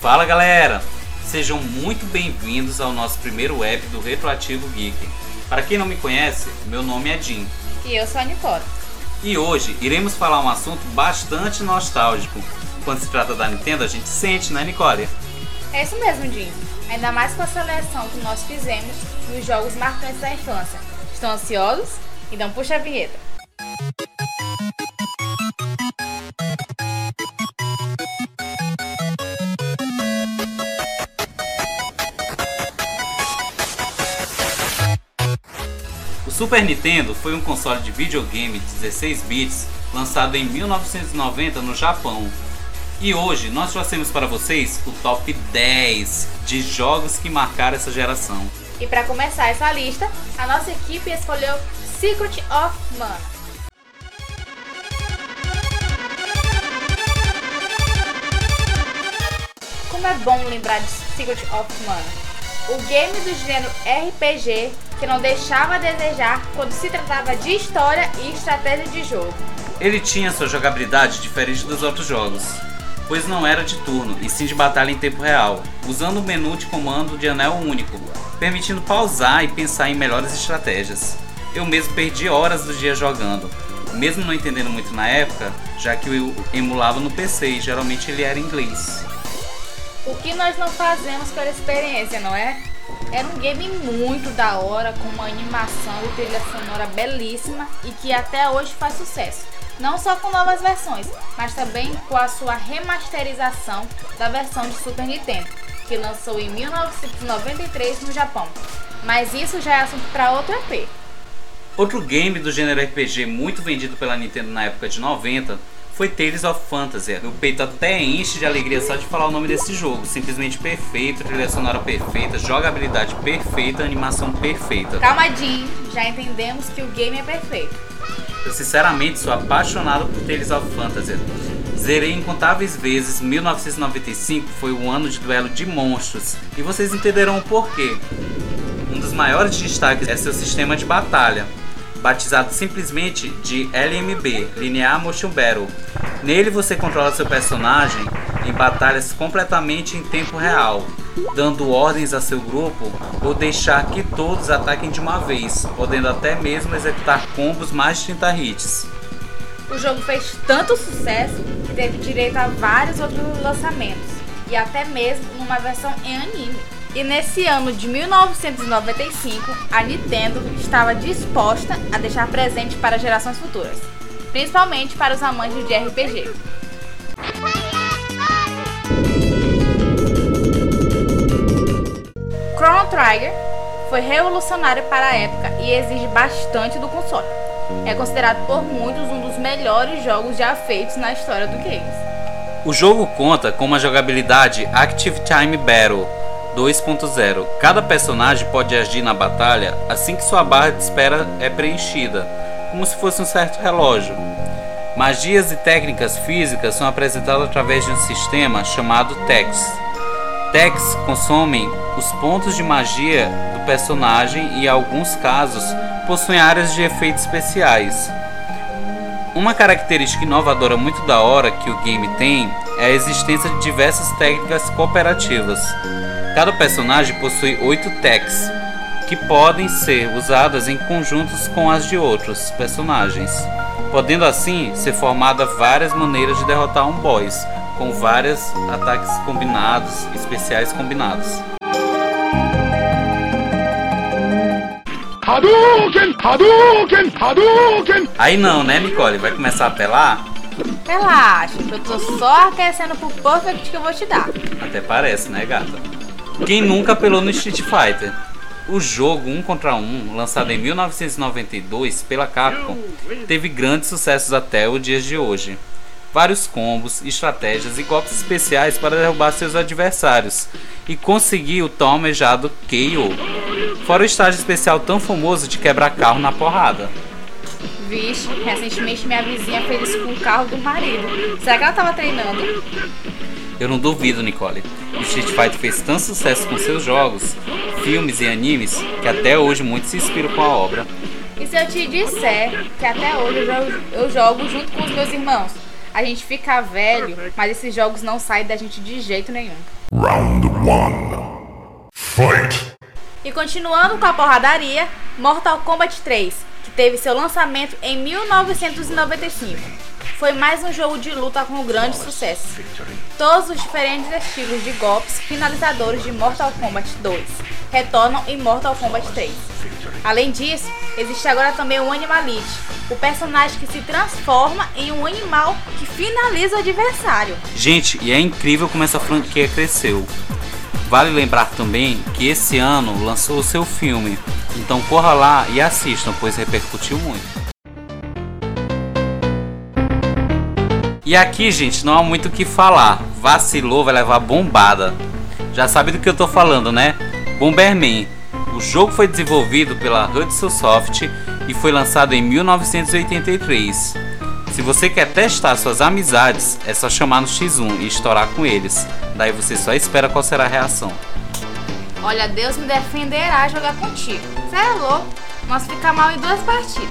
Fala galera, sejam muito bem-vindos ao nosso primeiro app do Retroativo Geek. Para quem não me conhece, meu nome é Jim. E eu sou a Nicole. E hoje iremos falar um assunto bastante nostálgico. Quando se trata da Nintendo, a gente sente, né, Nicole? É isso mesmo, Jim. Ainda mais com a seleção que nós fizemos nos jogos marcantes da infância. Estão ansiosos? Então puxa a vinheta. Super Nintendo foi um console de videogame de 16 bits lançado em 1990 no Japão. E hoje nós trouxemos para vocês o top 10 de jogos que marcaram essa geração. E para começar essa lista, a nossa equipe escolheu Secret of Mana. Como é bom lembrar de Secret of Mana, o game do gênero RPG que não deixava a desejar quando se tratava de história e estratégia de jogo. Ele tinha sua jogabilidade diferente dos outros jogos, pois não era de turno e sim de batalha em tempo real, usando o menu de comando de anel único, permitindo pausar e pensar em melhores estratégias. Eu mesmo perdi horas do dia jogando, mesmo não entendendo muito na época, já que eu emulava no PC e geralmente ele era em inglês. O que nós não fazemos pela experiência, não é? Era um game muito da hora, com uma animação e trilha sonora belíssima e que até hoje faz sucesso. Não só com novas versões, mas também com a sua remasterização da versão de Super Nintendo, que lançou em 1993 no Japão. Mas isso já é assunto para outro EP. Outro game do gênero RPG muito vendido pela Nintendo na época de 90 foi Tales of Fantasy. O peito até enche de alegria só de falar o nome desse jogo. Simplesmente perfeito, trilha sonora perfeita, jogabilidade perfeita, animação perfeita. Calma, Jim, já entendemos que o game é perfeito. Eu sinceramente sou apaixonado por Tales of Fantasy. Zerei incontáveis vezes, 1995 foi o ano de duelo de monstros, e vocês entenderão o porquê. Um dos maiores destaques é seu sistema de batalha, batizado simplesmente de LMB, Linear Motion Battle. Nele você controla seu personagem em batalhas completamente em tempo real, dando ordens a seu grupo ou deixar que todos ataquem de uma vez, podendo até mesmo executar combos mais de 30 hits. O jogo fez tanto sucesso que teve direito a vários outros lançamentos e até mesmo uma versão em anime. E nesse ano de 1995, a Nintendo estava disposta a deixar presente para gerações futuras, principalmente para os amantes de RPG. Chrono Trigger foi revolucionário para a época e exige bastante do console. É considerado por muitos um dos melhores jogos já feitos na história do games. O jogo conta com uma jogabilidade Active Time Battle 2.0. Cada personagem pode agir na batalha assim que sua barra de espera é preenchida, como se fosse um certo relógio. Magias e técnicas físicas são apresentadas através de um sistema chamado Tex. Tex consomem os pontos de magia do personagem e, em alguns casos, possuem áreas de efeitos especiais. Uma característica inovadora muito da hora que o game tem é a existência de diversas técnicas cooperativas. Cada personagem possui oito techs, que podem ser usadas em conjuntos com as de outros personagens, podendo assim ser formada várias maneiras de derrotar um boss, com vários ataques combinados, especiais combinados. Hadouken! Hadouken! Hadouken! Aí não, né, Nicole? Vai começar a apelar? Relaxa, que eu tô só aquecendo pro perfect que eu vou te dar. Até parece, né, gata? Quem nunca apelou no Street Fighter? O jogo 1 contra 1, lançado em 1992 pela Capcom, teve grandes sucessos até os dias de hoje. Vários combos, estratégias e golpes especiais para derrubar seus adversários e conseguir o tão almejado KO. Fora o estágio especial tão famoso de quebrar carro na porrada. Vixe, recentemente minha vizinha fez isso com o carro do marido. Será que ela tava treinando? Eu não duvido, Nicole. O Street Fighter fez tanto sucesso com seus jogos, filmes e animes que até hoje muitos se inspiram com a obra. E se eu te disser que até hoje eu jogo, eu jogo junto com os meus irmãos? A gente fica velho, mas esses jogos não saem da gente de jeito nenhum. Round 1. Fight! E continuando com a porradaria, Mortal Kombat 3, que teve seu lançamento em 1995 foi mais um jogo de luta com um grande sucesso. Todos os diferentes estilos de golpes finalizadores de Mortal Kombat 2 retornam em Mortal Kombat 3. Além disso, existe agora também o Animalite, o personagem que se transforma em um animal que finaliza o adversário. Gente, e é incrível como essa franquia cresceu. Vale lembrar também que esse ano lançou o seu filme, então corra lá e assistam, pois repercutiu muito. E aqui, gente, não há muito o que falar. Vacilou, vai levar bombada. Já sabe do que eu tô falando, né? Bomberman. O jogo foi desenvolvido pela Hudson Soft e foi lançado em 1983. Se você quer testar suas amizades, é só chamar no X1 e estourar com eles. Daí você só espera qual será a reação. Olha, Deus me defenderá jogar contigo. Você é louco? Nós ficar mal em duas partidas.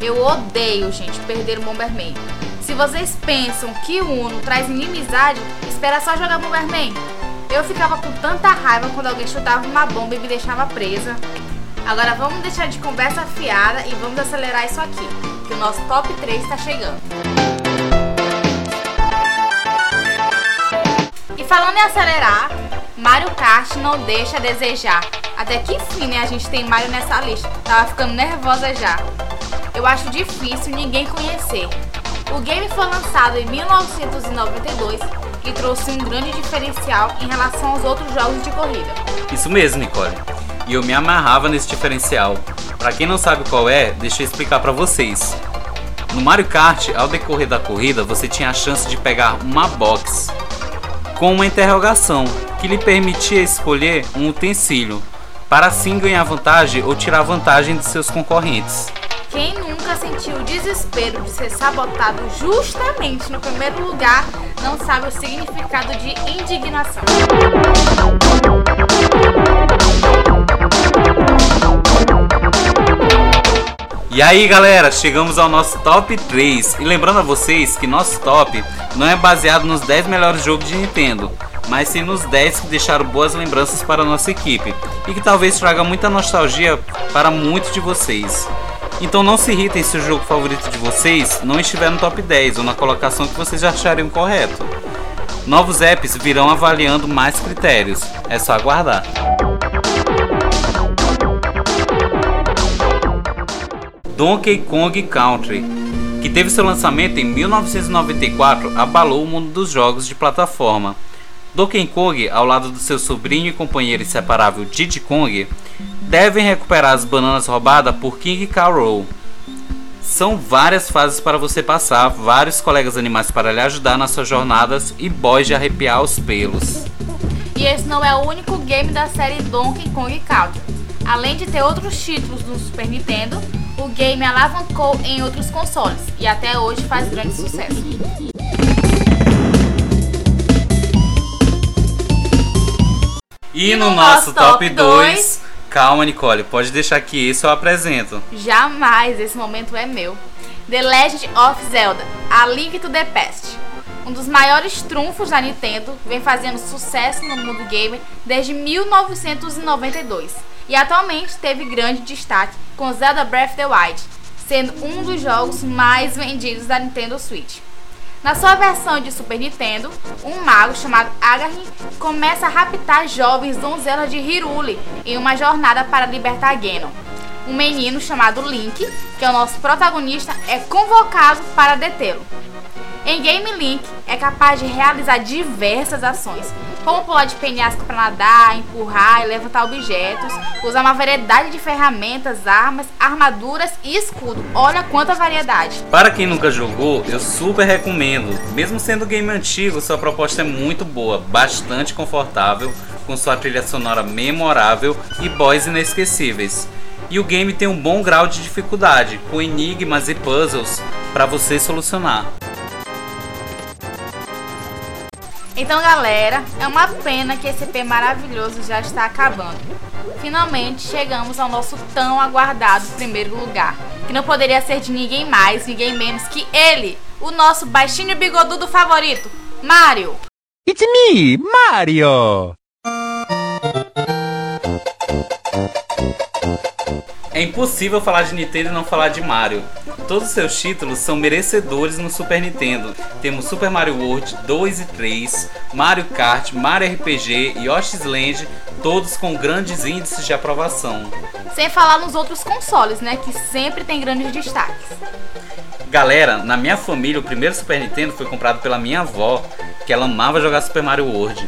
Eu odeio, gente, perder o Bomberman. Se vocês pensam que o Uno traz inimizade, espera só jogar Bomberman. Eu ficava com tanta raiva quando alguém chutava uma bomba e me deixava presa. Agora vamos deixar de conversa fiada e vamos acelerar isso aqui, que o nosso top 3 está chegando. E falando em acelerar, Mario Kart não deixa a desejar. Até que enfim, né, a gente tem Mario nessa lista. Tava ficando nervosa já. Eu acho difícil ninguém conhecer. O game foi lançado em 1992 e trouxe um grande diferencial em relação aos outros jogos de corrida. Isso mesmo, Nicole. E eu me amarrava nesse diferencial. Para quem não sabe qual é, deixa eu explicar para vocês. No Mario Kart, ao decorrer da corrida, você tinha a chance de pegar uma box com uma interrogação que lhe permitia escolher um utensílio para assim ganhar vantagem ou tirar vantagem de seus concorrentes. Quem nunca sentiu o desespero de ser sabotado justamente no primeiro lugar não sabe o significado de indignação. E aí galera, chegamos ao nosso top 3 e lembrando a vocês que nosso top não é baseado nos 10 melhores jogos de Nintendo, mas sim nos 10 que deixaram boas lembranças para a nossa equipe e que talvez traga muita nostalgia para muitos de vocês. Então não se irritem se o jogo favorito de vocês não estiver no top 10 ou na colocação que vocês achariam correto. Novos apps virão avaliando mais critérios, é só aguardar. Donkey Kong Country, que teve seu lançamento em 1994, abalou o mundo dos jogos de plataforma. Donkey Kong, ao lado do seu sobrinho e companheiro inseparável Diddy Kong, devem recuperar as bananas roubadas por King Carol. São várias fases para você passar, vários colegas animais para lhe ajudar nas suas jornadas e boys de arrepiar os pelos. E esse não é o único game da série Donkey Kong Country. Além de ter outros títulos no Super Nintendo, o game alavancou em outros consoles e até hoje faz grande sucesso. E no, nosso top 2, Calma, Nicole, pode deixar que isso eu apresento. Jamais, esse momento é meu. The Legend of Zelda, A Link to the Past. Um dos maiores trunfos da Nintendo, vem fazendo sucesso no mundo gamer desde 1992 e atualmente teve grande destaque com Zelda Breath of the Wild, sendo um dos jogos mais vendidos da Nintendo Switch. Na sua versão de Super Nintendo, um mago chamado Agartha começa a raptar jovens donzelas de Hyrule em uma jornada para libertar Ganon. Um menino chamado Link, que é o nosso protagonista, é convocado para detê-lo. Em Game Link, é capaz de realizar diversas ações, como pular de penhasco para nadar, empurrar e levantar objetos, usar uma variedade de ferramentas, armas, armaduras e escudo. Olha quanta variedade. Para quem nunca jogou, eu super recomendo. Mesmo sendo game antigo, sua proposta é muito boa, bastante confortável, com sua trilha sonora memorável e boys inesquecíveis. E o game tem um bom grau de dificuldade, com enigmas e puzzles para você solucionar. Então, galera, é uma pena que esse EP maravilhoso já está acabando. Finalmente chegamos ao nosso tão aguardado primeiro lugar, que não poderia ser de ninguém mais, ninguém menos que ele, o nosso baixinho bigodudo favorito, Mario. It's me, Mario! É impossível falar de Nintendo e não falar de Mario. Todos os seus títulos são merecedores no Super Nintendo. Temos Super Mario World 2 e 3, Mario Kart, Mario RPG e Yoshi's Land, todos com grandes índices de aprovação. Sem falar nos outros consoles, né? Que sempre tem grandes destaques. Galera, na minha família, o primeiro Super Nintendo foi comprado pela minha avó, que ela amava jogar Super Mario World.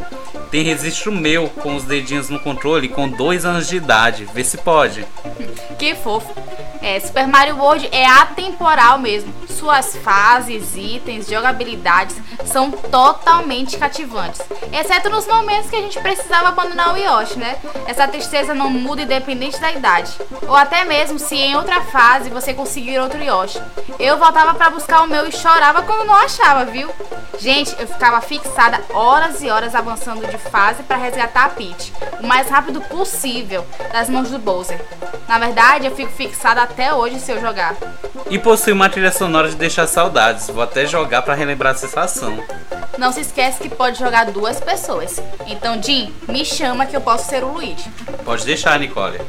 Tem registro meu com os dedinhos no controle com 2 anos de idade. Vê se pode. Que fofo. É, Super Mario World é atemporal mesmo. Suas fases, itens, jogabilidades são totalmente cativantes. Exceto nos momentos que a gente precisava abandonar o Yoshi, né? Essa tristeza não muda independente da idade. Ou até mesmo se em outra fase você conseguir outro Yoshi. Eu voltava para buscar o meu e chorava quando não achava, viu? Gente, eu ficava fixada horas e horas avançando de fase para resgatar a Peach, o mais rápido possível, das mãos do Bowser. Na verdade, eu fico fixada até hoje se eu jogar. E possui uma trilha sonora de deixar saudades. Vou até jogar para relembrar a sensação. Não se esquece que pode jogar duas pessoas. Então, Jim, me chama que eu posso ser o Luigi. Pode deixar, Nicole.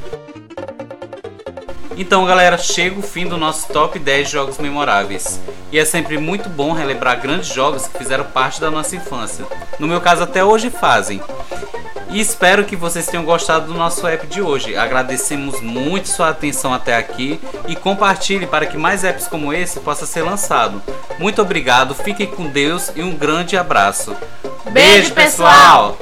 Então, galera, chega o fim do nosso top 10 jogos memoráveis. E é sempre muito bom relembrar grandes jogos que fizeram parte da nossa infância. No meu caso, até hoje fazem. E espero que vocês tenham gostado do nosso app de hoje. Agradecemos muito sua atenção até aqui e compartilhe para que mais apps como esse possa ser lançado. Muito obrigado, fiquem com Deus e um grande abraço. Beijo, pessoal!